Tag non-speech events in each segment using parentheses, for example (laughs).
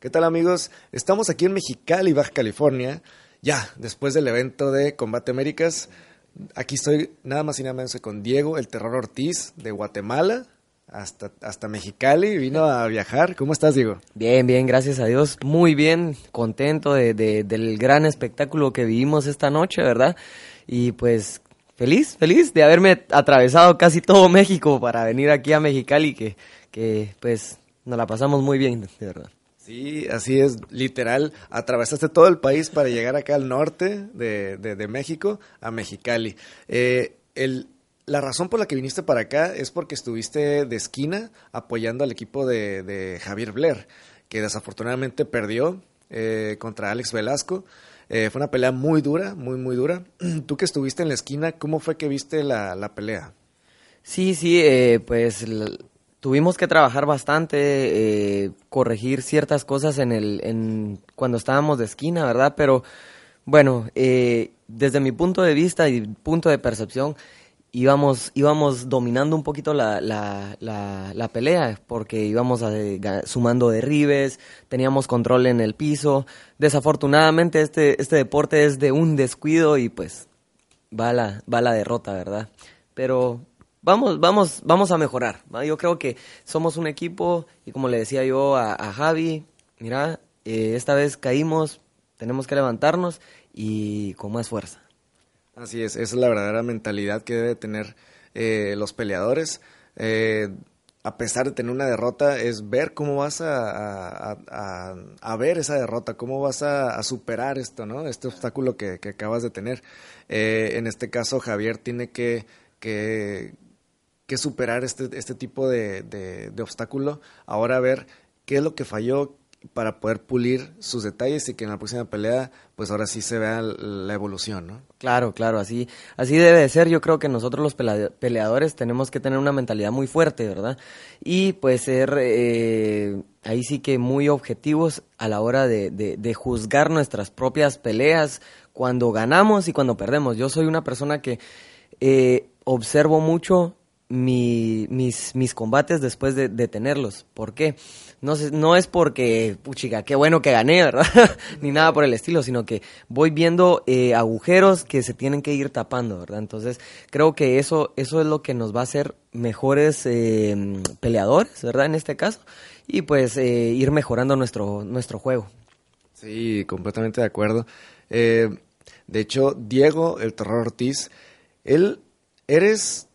¿Qué tal amigos? Estamos aquí en Mexicali, Baja California, ya después del evento de Combate Américas. Aquí estoy nada más y nada menos con Diego, el Terror Ortiz de Guatemala. Hasta, hasta Mexicali, vino a viajar. ¿Cómo estás, Diego? Bien, bien, gracias a Dios. Muy bien, contento de, del gran espectáculo que vivimos esta noche, ¿verdad? Y pues feliz, feliz de haberme atravesado casi todo México para venir aquí a Mexicali, que, que pues nos la pasamos muy bien, de verdad. Sí, así es, literal, atravesaste todo el país para llegar acá al norte de, de, México, a Mexicali. Eh, el, la razón por la que viniste para acá es porque estuviste de esquina apoyando al equipo de, de Javier Blair, que desafortunadamente perdió eh, contra Alex Velasco. Eh, fue una pelea muy dura, muy, muy dura. (clears throat) Tú que estuviste en la esquina, ¿cómo fue que viste la, la pelea? Sí, sí, eh, pues tuvimos que trabajar bastante, eh, corregir ciertas cosas en el, en, cuando estábamos de esquina, ¿verdad? Pero bueno, eh, desde mi punto de vista y punto de percepción, íbamos, íbamos dominando un poquito la, la, la, pelea, porque íbamos a, sumando derribes, teníamos control en el piso. Desafortunadamente este, este deporte es de un descuido y pues va la, va la derrota, ¿verdad? Pero vamos, vamos, vamos a mejorar. Yo creo que somos un equipo y como le decía yo a, Javi, mira, eh, esta vez caímos, tenemos que levantarnos y con más fuerza. Así es, esa es la verdadera mentalidad que debe tener eh, los peleadores. Eh, a pesar de tener una derrota, es ver cómo vas a, a, ver esa derrota, cómo vas a, superar esto, ¿no? Este obstáculo que, acabas de tener. en este caso, Javier tiene que, que que superar este, este tipo de, de, obstáculo. Ahora ver qué es lo que falló para poder pulir sus detalles y que en la próxima pelea, pues ahora sí se vea la evolución, ¿no? Claro, claro, así, así debe de ser. Yo creo que nosotros los peleadores tenemos que tener una mentalidad muy fuerte, ¿verdad? Y pues ser eh, ahí sí que muy objetivos a la hora de, de, juzgar nuestras propias peleas cuando ganamos y cuando perdemos. Yo soy una persona que eh, observo mucho mi, mis, mis combates después de, tenerlos. ¿Por qué? No, no es porque, puchica, qué bueno que gané, ¿verdad? (laughs) Ni nada por el estilo, sino que voy viendo eh, agujeros que se tienen que ir tapando, ¿verdad? Entonces, creo que eso, eso es lo que nos va a hacer mejores eh, peleadores, ¿verdad? En este caso. Y pues eh, ir mejorando nuestro, nuestro juego. Sí, completamente de acuerdo. de hecho, Diego, el Terror Ortiz, él, eres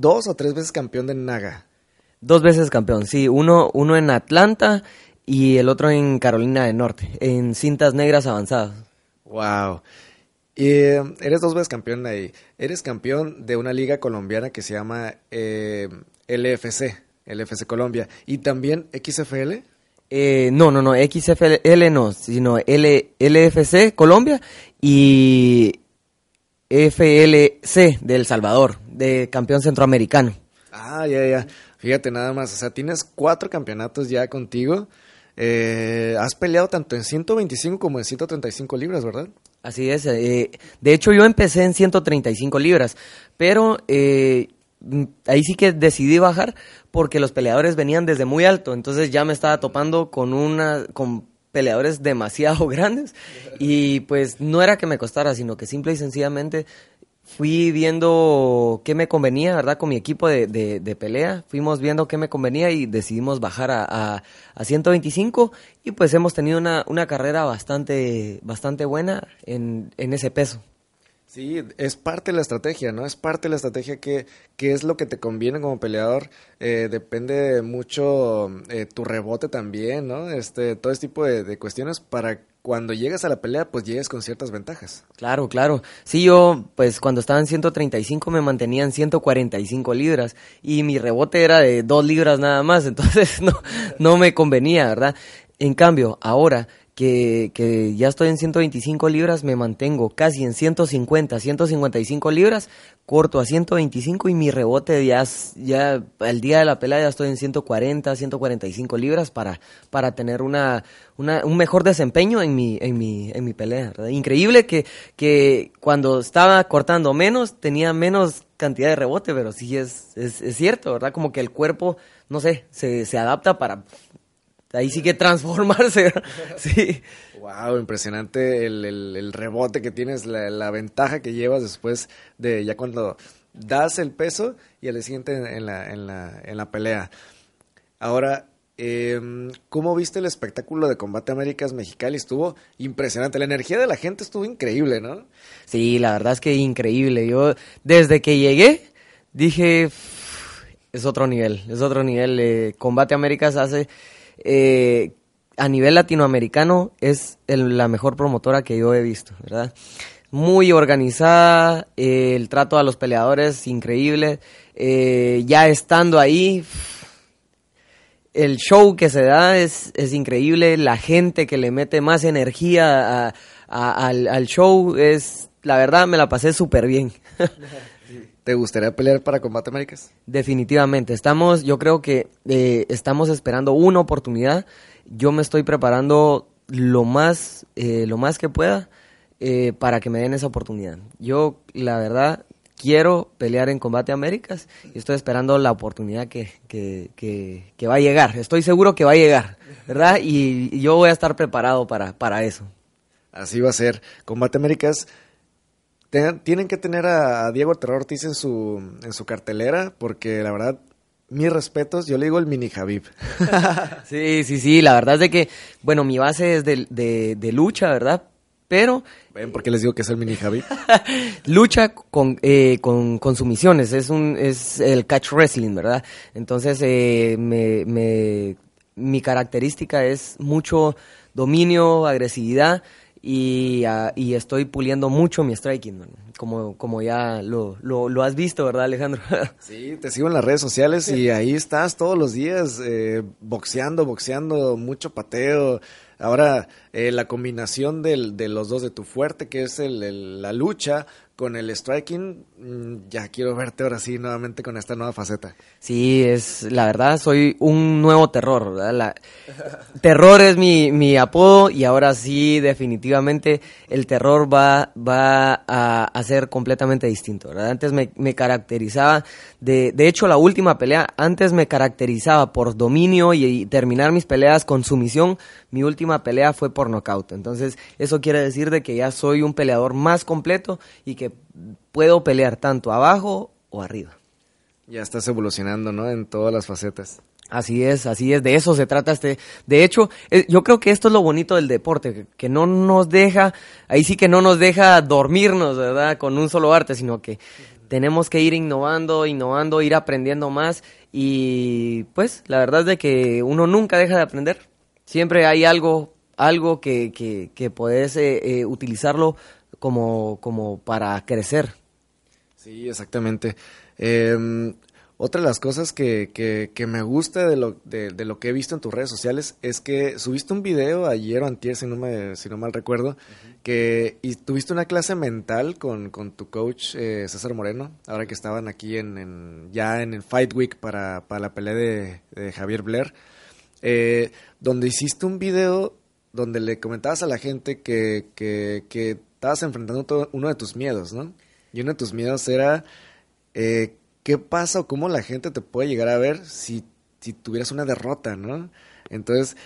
dos o tres veces campeón de Naga. Dos veces campeón, sí. Uno, uno en Atlanta y el otro en Carolina del Norte, en cintas negras avanzadas. Wow. Y eres dos veces campeón ahí. Eres campeón de una liga colombiana que se llama eh, LFC, LFC Colombia. ¿Y también XFL? Eh, no, no, no, XFL no, sino L, LFC Colombia y FLC de El Salvador, de campeón centroamericano. Ah, ya, ya. Fíjate nada más, o sea, tienes cuatro campeonatos ya contigo. Eh, has peleado tanto en 125 como en 135 libras, ¿verdad? Así es. Eh, de hecho, yo empecé en 135 libras, pero eh, ahí sí que decidí bajar porque los peleadores venían desde muy alto, entonces ya me estaba topando con una con peleadores demasiado (laughs) grandes y pues no era que me costara, sino que simple y sencillamente fui viendo qué me convenía, ¿verdad? Con mi equipo de, de, pelea, fuimos viendo qué me convenía y decidimos bajar a, a, a 125 y pues hemos tenido una, una carrera bastante, bastante buena en, en ese peso. Sí, es parte de la estrategia, ¿no? Es parte de la estrategia que, que es lo que te conviene como peleador. Eh, depende mucho eh, tu rebote también, ¿no? Este, todo este tipo de, cuestiones para cuando llegas a la pelea, pues llegues con ciertas ventajas. Claro, claro. Sí, yo, pues cuando estaba en 135 me mantenía en 145 libras y mi rebote era de 2 libras nada más, (laughs) entonces no, no me convenía, ¿verdad? En cambio, ahora que, que, ya estoy en 125 libras, me mantengo casi en 150, 155 libras, corto a 125 y mi rebote ya, ya al día de la pelea ya estoy en 140, 145 libras para, para tener una, una, un mejor desempeño en mi, en mi, en mi pelea. Increíble que, que cuando estaba cortando menos tenía menos cantidad de rebote, pero sí es, es, es cierto, ¿verdad? Como que el cuerpo, no sé, se, se adapta para ahí sí que transformarse. (laughs) sí. Wow, impresionante el, el, rebote que tienes, la, la, ventaja que llevas después de ya cuando das el peso y al siguiente en la, en la, en la pelea. Ahora, eh, ¿cómo viste el espectáculo de Combate Américas Mexicali? Estuvo impresionante, la energía de la gente estuvo increíble, ¿no? Sí, la verdad es que increíble. Yo desde que llegué dije, es otro nivel, es otro nivel. Eh, Combate Américas hace... Eh, a nivel latinoamericano es la mejor promotora que yo he visto, ¿verdad? Muy organizada, el trato a los peleadores increíble, eh, ya estando ahí, el show que se da es, es, increíble, la gente que le mete más energía al, al, show es, la verdad me la pasé súper bien. (laughs) ¿Te gustaría pelear para Combate Américas? Definitivamente, estamos, yo creo que eh, estamos esperando una oportunidad yo me estoy preparando lo más, eh, lo más que pueda eh, para que me den esa oportunidad. Yo, la verdad, quiero pelear en Combate Américas y estoy esperando la oportunidad que, que, que, va a llegar. Estoy seguro que va a llegar, ¿verdad? Y, yo voy a estar preparado para, para eso. Así va a ser. Combate Américas tienen que tener a Diego Terror Ortiz en su, en su cartelera porque la verdad mis respetos, yo le digo el mini Javib. (laughs) sí, sí, sí, la verdad es de que, bueno, mi base es de, de, lucha, ¿verdad? Pero... ¿Ven por qué les digo que es el mini Javib? (laughs) lucha con, eh, con, con, sumisiones, es, un, es el catch wrestling, ¿verdad? Entonces, eh, me, me, mi característica es mucho dominio, agresividad y, uh, y estoy puliendo mucho mi striking, como, como ya lo, lo, lo, has visto, ¿verdad, Alejandro? (laughs) sí, te sigo en las redes sociales y (laughs) ahí estás todos los días eh, boxeando, boxeando, mucho pateo. Ahora, eh, la combinación del, de los dos, de tu fuerte, que es el, la lucha, con el striking, mm, ya quiero verte ahora sí nuevamente con esta nueva faceta. Sí, es la verdad, soy un nuevo terror. La, (laughs) terror es mi, mi apodo y ahora sí, definitivamente, el terror va, va a, a ser completamente distinto. Antes me, me caracterizaba, de, de hecho la última pelea, antes me caracterizaba por dominio y, y terminar mis peleas con sumisión, mi última pelea fue por nocaut, entonces eso quiere decir de que ya soy un peleador más completo y que puedo pelear tanto abajo o arriba. Ya estás evolucionando, ¿no? En todas las facetas. Así es, así es, de eso se trata este. De hecho, eh, yo creo que esto es lo bonito del deporte, que, no nos deja, ahí sí que no nos deja dormirnos, ¿verdad? Con un solo arte, sino que tenemos que ir innovando, innovando, ir aprendiendo más y pues la verdad es de que uno nunca deja de aprender. Siempre hay algo, algo que, que, que puedes eh, eh, utilizarlo como, como para crecer. Sí, exactamente. Em, otra de las cosas que, que, me gusta de lo, de, lo que he visto en tus redes sociales es que subiste un video ayer o antier, si no, me, si no mal recuerdo, que y tuviste una clase mental con, con tu coach eh, César Moreno, ahora que estaban aquí en, ya en el Fight Week para, para la pelea de, Javier Blair, eh, donde hiciste un video donde le comentabas a la gente que, que, estabas enfrentando uno de tus miedos, ¿no? Y uno de tus miedos era eh, qué pasa o cómo la gente te puede llegar a ver si, si tuvieras una derrota, ¿no? Entonces,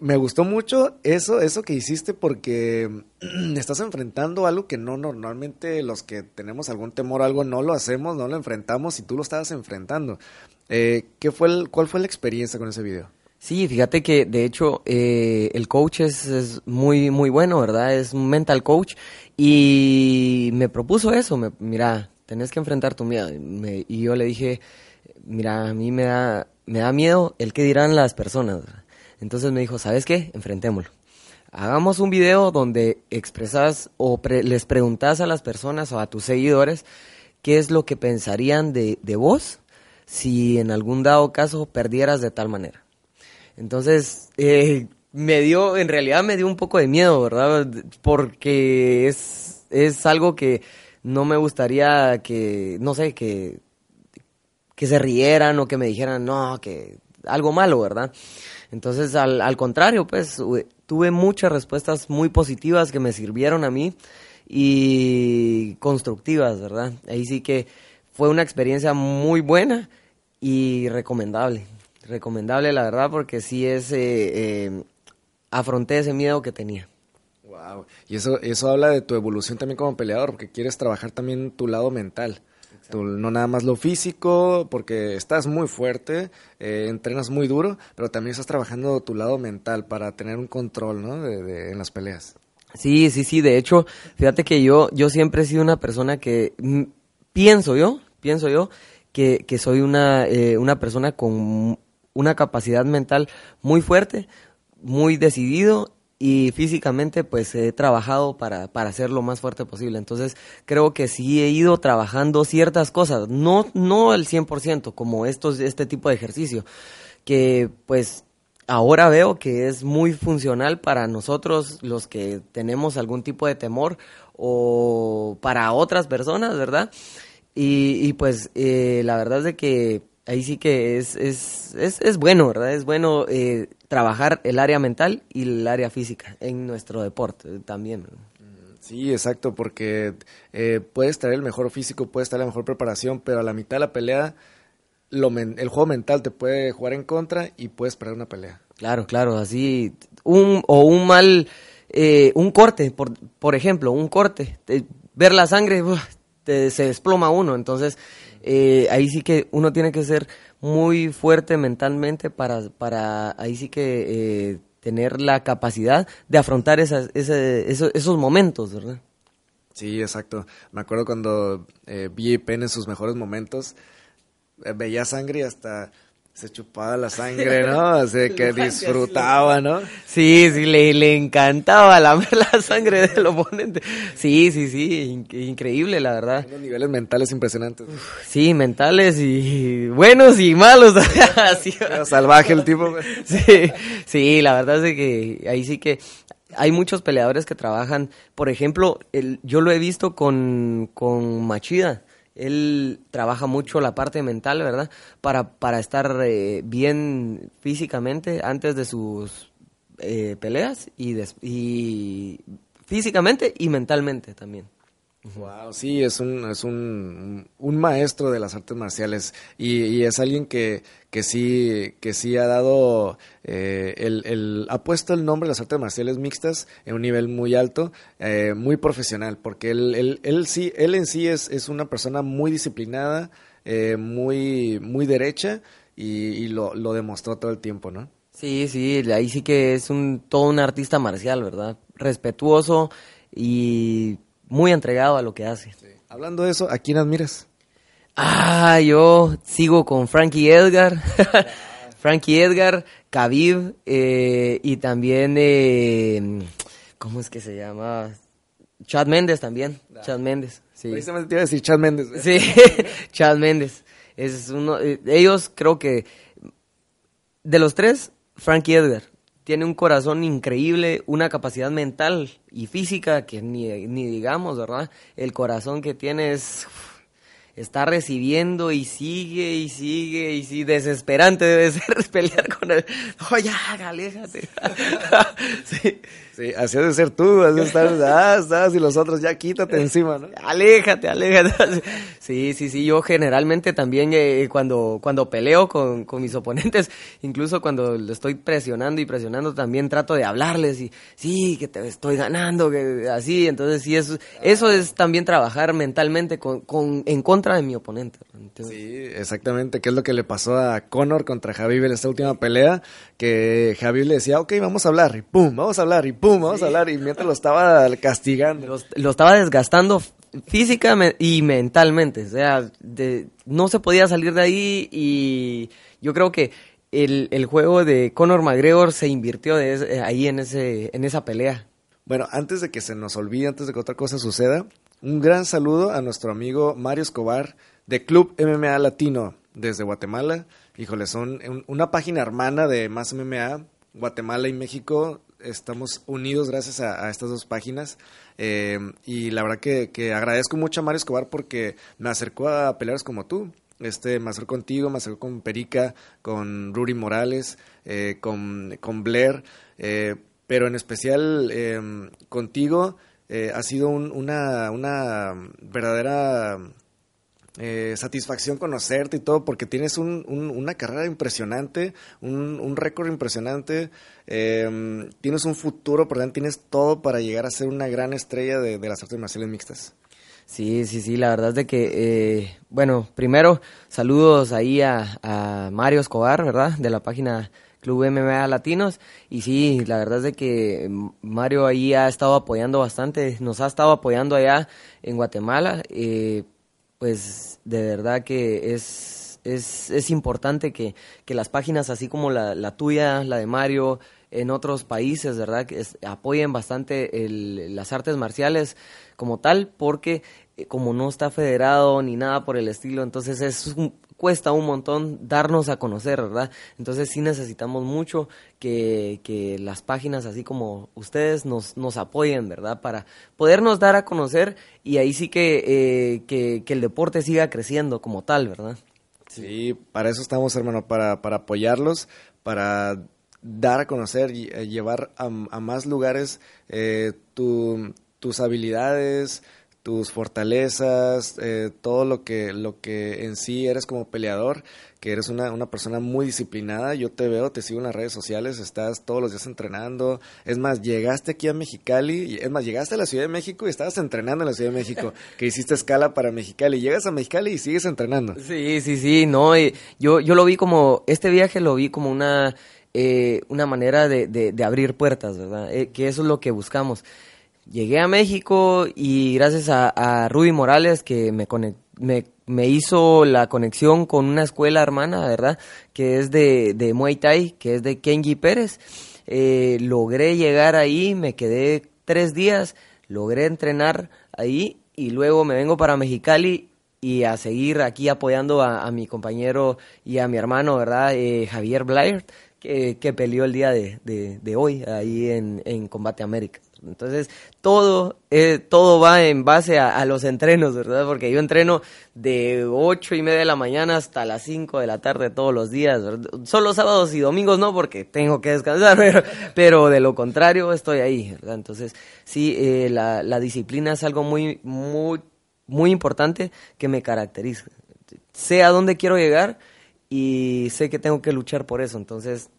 me gustó mucho eso, eso que hiciste porque (clears throat) estás enfrentando algo que no normalmente los que tenemos algún temor o algo no lo hacemos, no lo enfrentamos y tú lo estabas enfrentando. Eh, ¿qué fue el, ¿Cuál fue la experiencia con ese video? Sí, fíjate que de hecho eh, el coach es, muy muy bueno, ¿verdad? Es un mental coach y me propuso eso, me, mira, tenés que enfrentar tu miedo. y yo le dije, mira, a mí me da, me da miedo el que dirán las personas. Entonces me dijo, ¿sabes qué? Enfrentémoslo. Hagamos un video donde expresas o les preguntas a las personas o a tus seguidores qué es lo que pensarían de, de vos si en algún dado caso perdieras de tal manera. Entonces, eh, me dio, en realidad me dio un poco de miedo, ¿verdad? Porque es, es algo que no me gustaría que, no sé, que, que se rieran o que me dijeran, no, que algo malo, ¿verdad? Entonces, al, al contrario, pues tuve muchas respuestas muy positivas que me sirvieron a mí y constructivas, ¿verdad? Ahí sí que fue una experiencia muy buena y recomendable recomendable la verdad porque sí es, eh, eh, afronté ese miedo que tenía. Wow. Y eso, eso habla de tu evolución también como peleador, porque quieres trabajar también tu lado mental. no nada más lo físico, porque estás muy fuerte, eh, entrenas muy duro, pero también estás trabajando tu lado mental para tener un control, ¿no? De, en las peleas. Sí, sí, sí. De hecho, fíjate que yo, yo siempre he sido una persona que mm, pienso yo, pienso yo, que, que soy una, eh, una persona con una capacidad mental muy fuerte, muy decidido y físicamente pues he trabajado para, para ser lo más fuerte posible. Entonces creo que sí he ido trabajando ciertas cosas, no, no al 100% como estos, este tipo de ejercicio, que pues ahora veo que es muy funcional para nosotros los que tenemos algún tipo de temor o para otras personas, ¿verdad? Y, y pues eh, la verdad es de que ahí sí que es, es, es, es bueno, ¿verdad? Es bueno eh, trabajar el área mental y el área física en nuestro deporte también. Sí, exacto, porque eh, puedes traer el mejor físico, puedes traer la mejor preparación, pero a la mitad de la pelea lo el juego mental te puede jugar en contra y puedes perder una pelea. Claro, claro, así un o un mal eh, un corte, por, por ejemplo, un corte, ver la sangre se desploma uno, entonces eh, ahí sí que uno tiene que ser muy fuerte mentalmente para, para ahí sí que eh, tener la capacidad de afrontar esos, momentos, ¿verdad? Sí, exacto. Me acuerdo cuando eh, vi Penn en sus mejores momentos, eh, veía sangre hasta se chupaba la sangre, ¿no? (laughs) Así que disfrutaba, ¿no? Sí, sí, le, le encantaba lamer (laughs) la sangre del oponente. Sí, sí, sí, increíble, la verdad. Unos niveles mentales impresionantes. sí, mentales y buenos y malos. (laughs) Salvaje el tipo. sí, sí, la verdad es que ahí sí que hay muchos peleadores que trabajan, por ejemplo, el, yo lo he visto con, con Machida él trabaja mucho la parte mental, ¿verdad? Para, para estar eh, bien físicamente antes de sus eh, peleas y, y físicamente y mentalmente también. Wow, sí, es un, es un, un maestro de las artes marciales y, es alguien que, que sí, que sí ha dado, eh, el, el, ha puesto el nombre de las artes marciales mixtas en un nivel muy alto, eh, muy profesional, porque él, él, él, sí, él en sí es, es una persona muy disciplinada, eh, muy, muy derecha y, y lo, lo demostró todo el tiempo, ¿no? Sí, sí, ahí sí que es un, todo un artista marcial, ¿verdad? Respetuoso y muy entregado a lo que hace. Hablando de eso, ¿a quién admiras? Ah, yo sigo con Frankie Edgar. (laughs) Frankie Edgar, Khabib eh, y también, eh, ¿cómo es que se llama? Chad Méndez también. Chad Méndez. Sí. Precisamente te iba a decir Chad Méndez. Sí, (laughs) Chad Méndez. Es uno, eh, ellos creo que de los tres, Frankie Edgar tiene un corazón increíble, una capacidad mental y física que ni, ni digamos, ¿verdad? El corazón que tiene es está recibiendo y sigue y sigue y sí, desesperante debe (laughs) ser pelear Oh, ya, aléjate. (laughs) sí. sí, así de ser tú, así de estar, ah, estás y los otros ya quítate encima, ¿no? Aléjate, aléjate. Sí, sí, sí, yo generalmente también eh, cuando, cuando peleo con, con mis oponentes, incluso cuando le estoy presionando y presionando, también trato de hablarles y sí, que te estoy ganando, que así, entonces sí, eso, eso es también trabajar mentalmente con, con, en contra de mi oponente. Sí, exactamente, ¿Qué es lo que le pasó a Conor contra Javier en esta última pelea, que Javier le decía, ok, vamos a hablar, y pum, vamos a hablar, y pum, vamos a hablar, y mientras lo estaba castigando. Lo, estaba desgastando física y mentalmente, o sea, de, no se podía salir de ahí y yo creo que el, el juego de Conor McGregor se invirtió de, ahí en, ese, en esa pelea. Bueno, antes de que se nos olvide, antes de que otra cosa suceda, un gran saludo a nuestro amigo Mario Escobar de Club MMA Latino desde Guatemala. Híjole, son una página hermana de Más MMA. Guatemala y México estamos unidos gracias a, estas dos páginas. Eh, y la verdad que, agradezco mucho a Mario Escobar porque me acercó a peleares como tú. Este, me acercó contigo, me acercó con Perica, con Ruri Morales, eh, con, con Blair, eh, pero en especial contigo eh, ha sido una, una verdadera eh, satisfacción conocerte y todo, porque tienes un, una carrera impresionante, un, récord impresionante, em, tienes un futuro, por tienes todo para llegar a ser una gran estrella de, las artes marciales mixtas. Sí, sí, sí, la verdad es de que, eh, bueno, primero, saludos ahí a, a Mario Escobar, ¿verdad? De la página Club MMA Latinos. Y sí, la verdad es de que Mario ahí ha estado apoyando bastante, nos ha estado apoyando allá en Guatemala. Eh, pues de verdad que es, es, es importante que, que, las páginas así como la, la, tuya, la de Mario, en otros países, ¿verdad? Que apoyen bastante el, las artes marciales como tal, porque eh, como no está federado ni nada por el estilo, entonces es un, cuesta un montón darnos a conocer, ¿verdad? Entonces sí necesitamos mucho que, que las páginas así como ustedes nos, nos apoyen, ¿verdad? Para podernos dar a conocer y ahí sí que, eh, que, el deporte siga creciendo como tal, ¿verdad? Sí, para eso estamos, hermano, para, para apoyarlos, para dar a conocer eh, llevar a, a más lugares eh, tu, tus habilidades, tus fortalezas, eh, todo lo que, lo que en sí eres como peleador, que eres una, una persona muy disciplinada. Yo te veo, te sigo en las redes sociales, estás todos los días entrenando. Es más, llegaste aquí a Mexicali, es más, llegaste a la Ciudad de México y estabas entrenando en la Ciudad de México, (laughs) que hiciste escala para Mexicali. Llegas a Mexicali y sigues entrenando. Sí, sí, sí, no, yo, yo lo vi como, este viaje lo vi como una, eh, una manera de, de, abrir puertas, ¿verdad? Eh, que eso es lo que buscamos llegué a México y gracias a, a Ruby Morales que me, me, me, hizo la conexión con una escuela hermana, ¿verdad? Que es de, de Muay Thai, que es de Kenji Pérez. Eh, logré llegar ahí, me quedé tres días, logré entrenar ahí y luego me vengo para Mexicali y a seguir aquí apoyando a, mi compañero y a mi hermano, ¿verdad? Eh, Javier Blair, que, que, peleó el día de, de, de hoy ahí en, en Combate América. Entonces, todo, eh, todo va en base a, los entrenos, ¿verdad? Porque yo entreno de ocho y media de la mañana hasta las 5 de la tarde todos los días, Solo sábados y domingos no, porque tengo que descansar, (laughs) pero, de lo contrario estoy ahí, ¿verdad? Entonces, sí, eh, la, la disciplina es algo muy, muy, muy importante que me caracteriza. Sé a dónde quiero llegar y sé que tengo que luchar por eso. Entonces,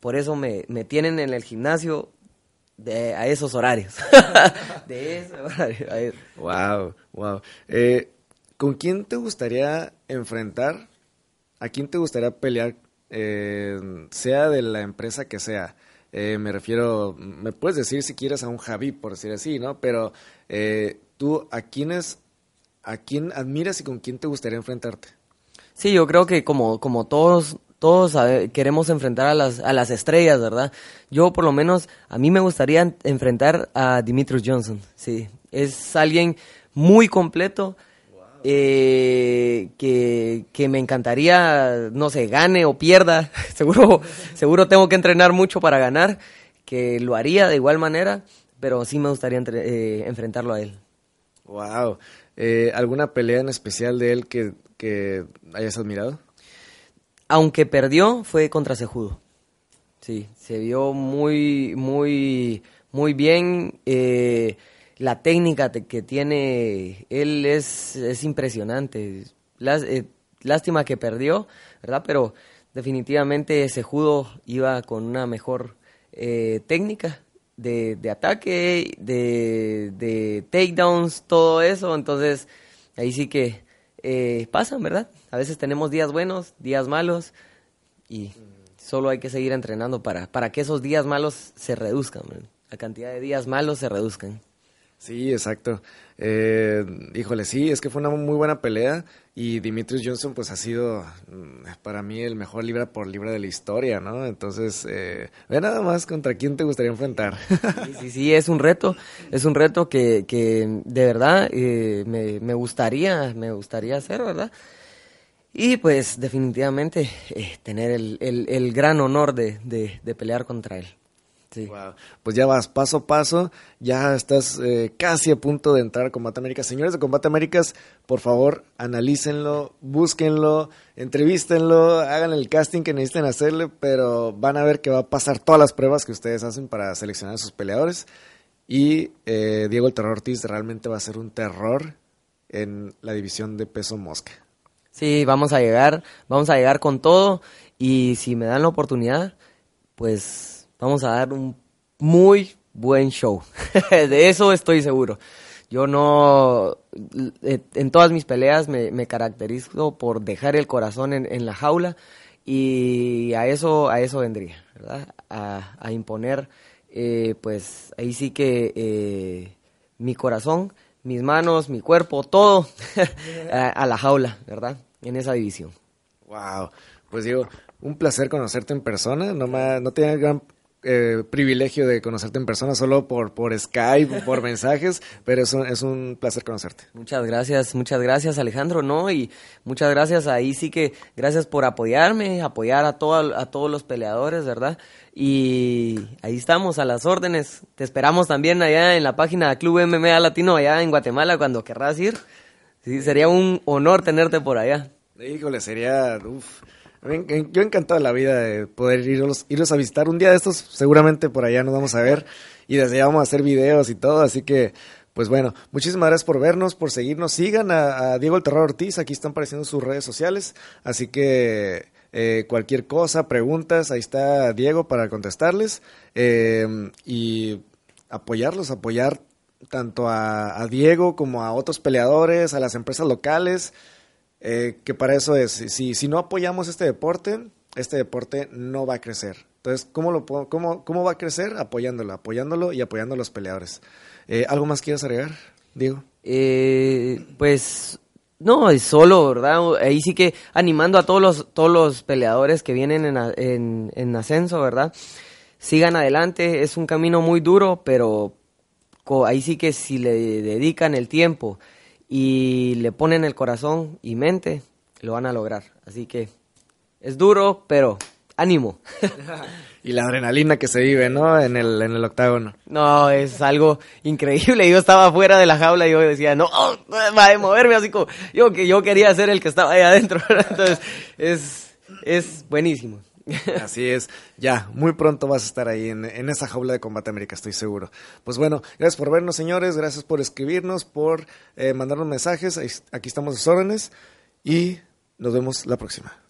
por eso me, me tienen en el gimnasio de, a esos horarios. (laughs) de ese horario. Wow, wow. Eh, ¿Con quién te gustaría enfrentar? ¿A quién te gustaría pelear? Eh, sea de la empresa que sea. Eh, me refiero, me puedes decir si quieres a un Javi, por decir así, ¿no? Pero tú, ¿a quiénes, a quién admiras y con quién te gustaría enfrentarte? Sí, yo creo que como, como todos todos queremos enfrentar a las, a las estrellas, ¿verdad? Yo por lo menos, a mí me gustaría enfrentar a Dimitrios Johnson, sí. Es alguien muy completo, eh, que, que, me encantaría, no sé, gane o pierda. (laughs) seguro, seguro tengo que entrenar mucho para ganar, que lo haría de igual manera, pero sí me gustaría eh, enfrentarlo a él. Wow. Eh, ¿Alguna pelea en especial de él que, que hayas admirado? Aunque perdió, fue contra Sejudo. Sí, se vio muy, muy, muy bien. Eh, la técnica que tiene él es, es impresionante. Eh, lástima que perdió, ¿verdad? Pero definitivamente Sejudo iba con una mejor eh, técnica de, ataque, de, de takedowns, todo eso. Entonces, ahí sí que eh, pasan, ¿verdad? A veces tenemos días buenos, días malos y solo hay que seguir entrenando para, para que esos días malos se reduzcan, la cantidad de días malos se reduzcan. Sí, exacto. Eh, híjole, sí, es que fue una muy buena pelea y Dimitrios Johnson pues ha sido mm, para mí el mejor libra por libra de la historia, ¿no? Entonces, eh, ve nada más contra quién te gustaría enfrentar. Sí, sí, es un reto, es un reto que, que de verdad eh, me, me, gustaría, me gustaría hacer, ¿verdad? Y pues definitivamente eh, tener el, el, el, gran honor de, de, de pelear contra él. Pues ya vas paso a paso, ya estás eh, casi a punto de entrar a Combate Américas. Señores de Combate Américas, por favor, analícenlo, búsquenlo, entrevístenlo, hagan el casting que necesiten hacerle, pero van a ver que va a pasar todas las pruebas que ustedes hacen para seleccionar a sus peleadores. Y eh, Diego el Terror Ortiz realmente va a ser un terror en la división de peso mosca. Sí, vamos a llegar, vamos a llegar con todo y si me dan la oportunidad, pues vamos a dar un muy buen show. (laughs) de eso estoy seguro. Yo no, eh, en todas mis peleas me, caracterizo por dejar el corazón en, la jaula y a eso, a eso vendría, ¿verdad? A, imponer, eh, pues ahí sí que eh, mi corazón, mis manos, mi cuerpo, todo (laughs) a, la jaula, ¿verdad? En esa división. Wow, pues digo, un placer conocerte en persona, no, me, no tiene gran eh, privilegio de conocerte en persona, solo por, por Skype, (laughs) por mensajes, pero es un, es un placer conocerte. Muchas gracias, muchas gracias Alejandro, ¿no? Y muchas gracias ahí sí que, gracias por apoyarme, apoyar a, todo, a todos los peleadores, ¿verdad? Y ahí estamos, a las órdenes. Te esperamos también allá en la página Club MMA Latino, allá en Guatemala, cuando querrás ir. Sí, sería un honor tenerte por allá. Híjole, sería... Uf yo encantado de la vida de poder irlos, irlos a visitar. Un día de estos, seguramente por allá nos vamos a ver y desde allá vamos a hacer videos y todo. Así que, pues bueno, muchísimas gracias por vernos, por seguirnos. Sigan a, Diego el Terror Ortiz, aquí están apareciendo sus redes sociales. Así que eh, cualquier cosa, preguntas, ahí está Diego para contestarles. Eh, y apoyarlos, apoyar tanto a, a Diego como a otros peleadores, a las empresas locales. Eh, que para eso es, si, si no apoyamos este deporte, este deporte no va a crecer. Entonces, ¿cómo, lo, cómo, cómo va a crecer? Apoyándolo, apoyándolo y apoyando a los peleadores. Eh, ¿Algo más quieres agregar, Diego? Eh, pues no, es solo, ¿verdad? Ahí sí que animando a todos los, todos los peleadores que vienen en, en, en ascenso, ¿verdad? Sigan adelante, es un camino muy duro, pero ahí sí que si le dedican el tiempo y le ponen el corazón y mente, lo van a lograr. Así que es duro, pero ánimo. (laughs) y la adrenalina que se vive, ¿no? En el, en el octágono. No, es algo increíble. Yo estaba fuera de la jaula y yo decía, no, va a moverme así como yo, que yo quería ser el que estaba ahí adentro. Entonces, es, es buenísimo. (laughs) Así es, ya, muy pronto vas a estar ahí en, esa jaula de Combate América, estoy seguro. Pues bueno, gracias por vernos, señores, gracias por escribirnos, por eh, mandarnos mensajes, aquí estamos a órdenes y nos vemos la próxima.